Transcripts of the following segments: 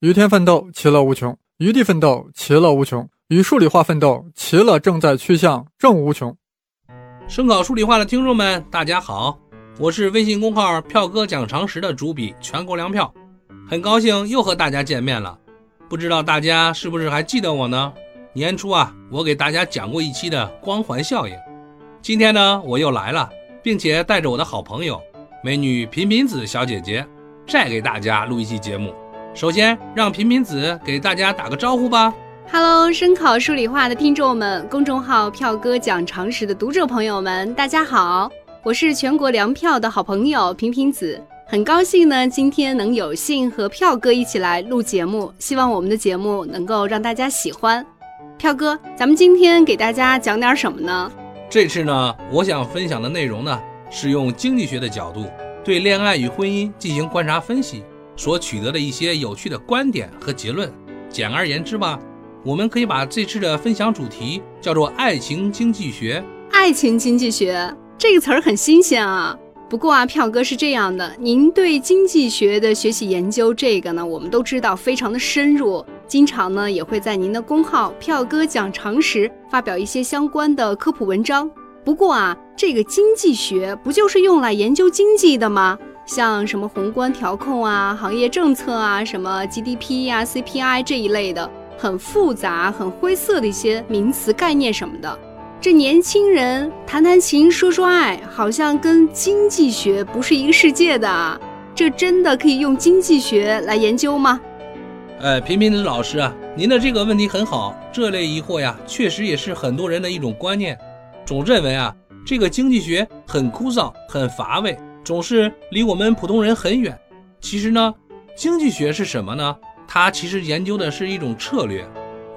与天奋斗，其乐无穷；与地奋斗，其乐无穷；与数理化奋斗，其乐正在趋向正无穷。声考数理化的听众们，大家好，我是微信公号“票哥讲常识”的主笔全国粮票，很高兴又和大家见面了。不知道大家是不是还记得我呢？年初啊，我给大家讲过一期的光环效应。今天呢，我又来了，并且带着我的好朋友美女频频子小姐姐，再给大家录一期节目。首先，让平平子给大家打个招呼吧。Hello，声考数理化的听众们，公众号“票哥讲常识”的读者朋友们，大家好，我是全国粮票的好朋友平平子，很高兴呢，今天能有幸和票哥一起来录节目，希望我们的节目能够让大家喜欢。票哥，咱们今天给大家讲点什么呢？这次呢，我想分享的内容呢，是用经济学的角度对恋爱与婚姻进行观察分析所取得的一些有趣的观点和结论。简而言之吧。我们可以把这次的分享主题叫做“爱情经济学”。爱情经济学这个词儿很新鲜啊。不过啊，票哥是这样的，您对经济学的学习研究，这个呢，我们都知道非常的深入，经常呢也会在您的公号“票哥讲常识”发表一些相关的科普文章。不过啊，这个经济学不就是用来研究经济的吗？像什么宏观调控啊、行业政策啊、什么 GDP 呀、CPI 这一类的。很复杂、很灰色的一些名词概念什么的，这年轻人谈谈情、说说爱，好像跟经济学不是一个世界的啊！这真的可以用经济学来研究吗？哎，平平子老师啊，您的这个问题很好。这类疑惑呀，确实也是很多人的一种观念，总认为啊，这个经济学很枯燥、很乏味，总是离我们普通人很远。其实呢，经济学是什么呢？它其实研究的是一种策略，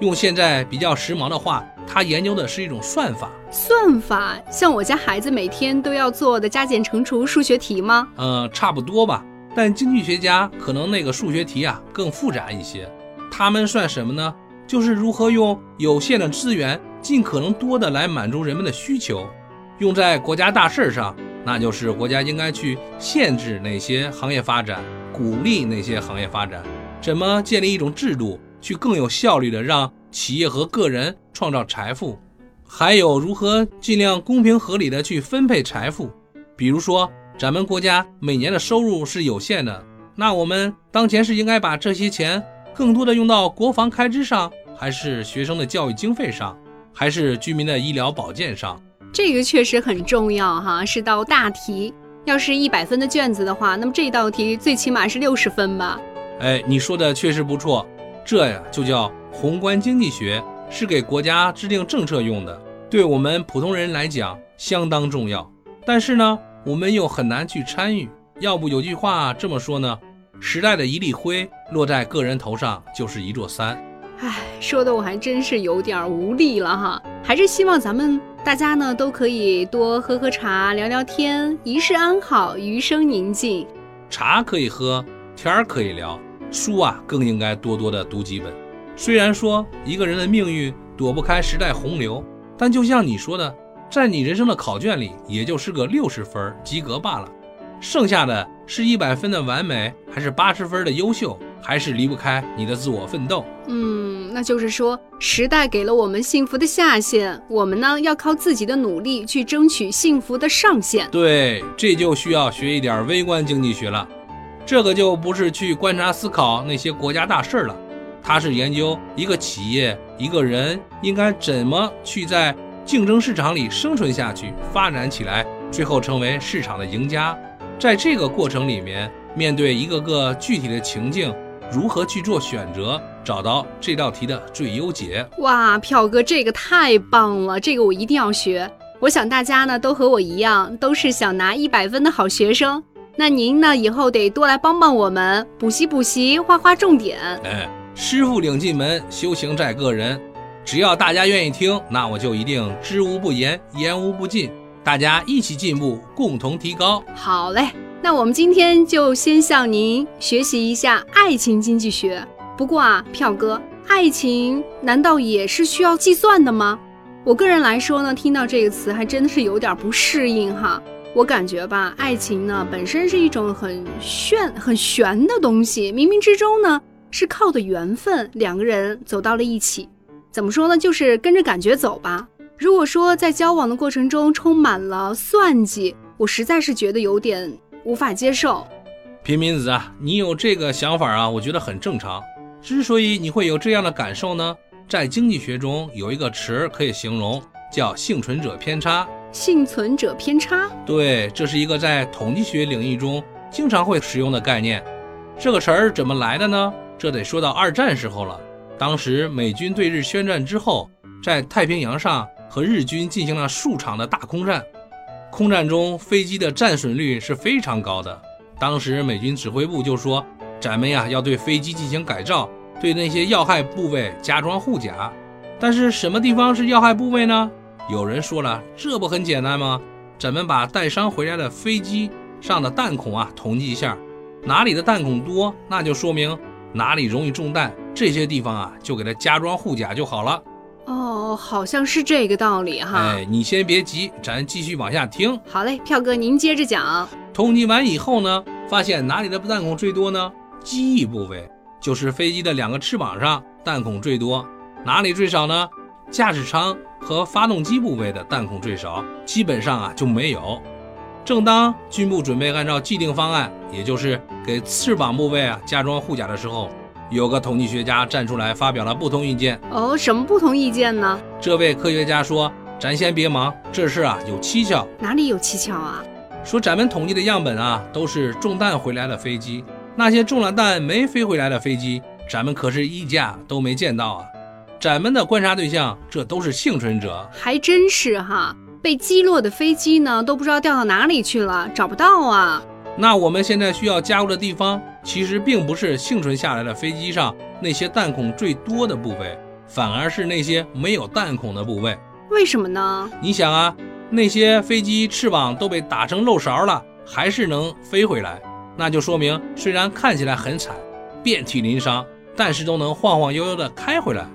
用现在比较时髦的话，它研究的是一种算法。算法像我家孩子每天都要做的加减乘除数学题吗？呃，差不多吧。但经济学家可能那个数学题啊更复杂一些。他们算什么呢？就是如何用有限的资源，尽可能多的来满足人们的需求。用在国家大事上，那就是国家应该去限制哪些行业发展，鼓励哪些行业发展。怎么建立一种制度，去更有效率的让企业和个人创造财富？还有如何尽量公平合理的去分配财富？比如说，咱们国家每年的收入是有限的，那我们当前是应该把这些钱更多的用到国防开支上，还是学生的教育经费上，还是居民的医疗保健上？这个确实很重要哈，是道大题。要是一百分的卷子的话，那么这道题最起码是六十分吧。哎，你说的确实不错，这呀就叫宏观经济学，是给国家制定政策用的，对我们普通人来讲相当重要。但是呢，我们又很难去参与。要不有句话这么说呢：时代的一粒灰落在个人头上就是一座山。哎，说的我还真是有点无力了哈。还是希望咱们大家呢都可以多喝喝茶，聊聊天，一世安好，余生宁静。茶可以喝，天儿可以聊。书啊，更应该多多的读几本。虽然说一个人的命运躲不开时代洪流，但就像你说的，在你人生的考卷里，也就是个六十分及格罢了。剩下的是一百分的完美，还是八十分的优秀，还是离不开你的自我奋斗？嗯，就是说，时代给了我们幸福的下限，我们呢要靠自己的努力去争取幸福的上限。对，这就需要学一点微观经济学了。这个就不是去观察思考那些国家大事了，它是研究一个企业、一个人应该怎么去在竞争市场里生存下去、发展起来，最后成为市场的赢家。在这个过程里面，面对一个个具体的情境，如何去做选择，找到这道题的最优解。哇，票哥，这个太棒了，这个我一定要学。我想大家呢都和我一样，都是想拿一百分的好学生。那您呢？以后得多来帮帮我们，补习补习，画画重点。哎，师傅领进门，修行在个人。只要大家愿意听，那我就一定知无不言，言无不尽。大家一起进步，共同提高。好嘞，那我们今天就先向您学习一下爱情经济学。不过啊，票哥，爱情难道也是需要计算的吗？我个人来说呢，听到这个词还真的是有点不适应哈。我感觉吧，爱情呢本身是一种很炫、很玄的东西，冥冥之中呢是靠的缘分，两个人走到了一起。怎么说呢？就是跟着感觉走吧。如果说在交往的过程中充满了算计，我实在是觉得有点无法接受。平民子啊，你有这个想法啊，我觉得很正常。之所以你会有这样的感受呢，在经济学中有一个词儿可以形容，叫幸存者偏差。幸存者偏差，对，这是一个在统计学领域中经常会使用的概念。这个词儿怎么来的呢？这得说到二战时候了。当时美军对日宣战之后，在太平洋上和日军进行了数场的大空战，空战中飞机的战损率是非常高的。当时美军指挥部就说：“咱们呀要对飞机进行改造，对那些要害部位加装护甲。”但是什么地方是要害部位呢？有人说了，这不很简单吗？咱们把带伤回来的飞机上的弹孔啊统计一下，哪里的弹孔多，那就说明哪里容易中弹，这些地方啊就给它加装护甲就好了。哦，好像是这个道理哈。哎，你先别急，咱继续往下听。好嘞，票哥您接着讲。统计完以后呢，发现哪里的弹孔最多呢？机翼部位，就是飞机的两个翅膀上弹孔最多。哪里最少呢？驾驶舱。和发动机部位的弹孔最少，基本上啊就没有。正当军部准备按照既定方案，也就是给翅膀部位啊加装护甲的时候，有个统计学家站出来发表了不同意见。哦，什么不同意见呢？这位科学家说：“咱先别忙，这事啊有蹊跷。哪里有蹊跷啊？说咱们统计的样本啊都是中弹回来的飞机，那些中了弹没飞回来的飞机，咱们可是一架都没见到啊。”咱们的观察对象，这都是幸存者，还真是哈。被击落的飞机呢，都不知道掉到哪里去了，找不到啊。那我们现在需要加固的地方，其实并不是幸存下来的飞机上那些弹孔最多的部位，反而是那些没有弹孔的部位。为什么呢？你想啊，那些飞机翅膀都被打成漏勺了，还是能飞回来，那就说明虽然看起来很惨，遍体鳞伤，但是都能晃晃悠悠的开回来。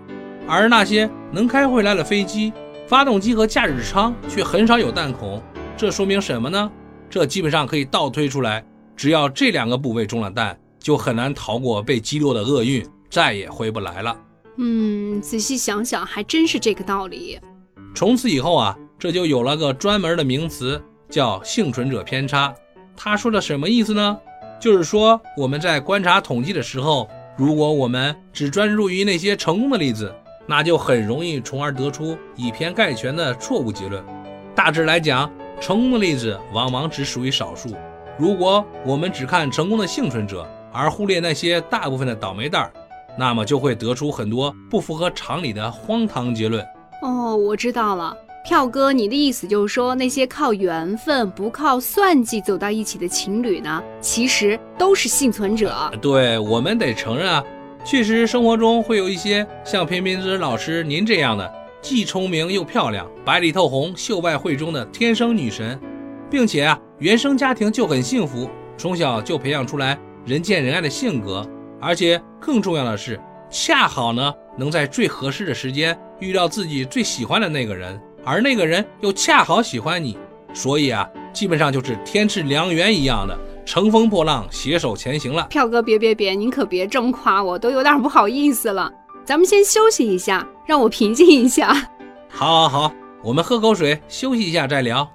而那些能开回来的飞机，发动机和驾驶舱却很少有弹孔，这说明什么呢？这基本上可以倒推出来，只要这两个部位中了弹，就很难逃过被击落的厄运，再也回不来了。嗯，仔细想想，还真是这个道理。从此以后啊，这就有了个专门的名词，叫幸存者偏差。他说的什么意思呢？就是说我们在观察统计的时候，如果我们只专注于那些成功的例子。那就很容易，从而得出以偏概全的错误结论。大致来讲，成功的例子往往只属于少数。如果我们只看成功的幸存者，而忽略那些大部分的倒霉蛋儿，那么就会得出很多不符合常理的荒唐结论。哦，我知道了，票哥，你的意思就是说，那些靠缘分不靠算计走到一起的情侣呢，其实都是幸存者。对，我们得承认啊。确实，生活中会有一些像平民之老师您这样的，既聪明又漂亮，白里透红，秀外慧中的天生女神，并且啊，原生家庭就很幸福，从小就培养出来人见人爱的性格，而且更重要的是，恰好呢能在最合适的时间遇到自己最喜欢的那个人，而那个人又恰好喜欢你，所以啊，基本上就是天赐良缘一样的。乘风破浪，携手前行了。票哥，别别别，您可别这么夸我，都有点不好意思了。咱们先休息一下，让我平静一下。好，好，好，我们喝口水，休息一下再聊。